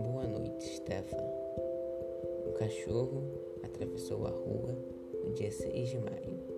Boa noite, Stefan. O cachorro atravessou a rua no dia 6 de maio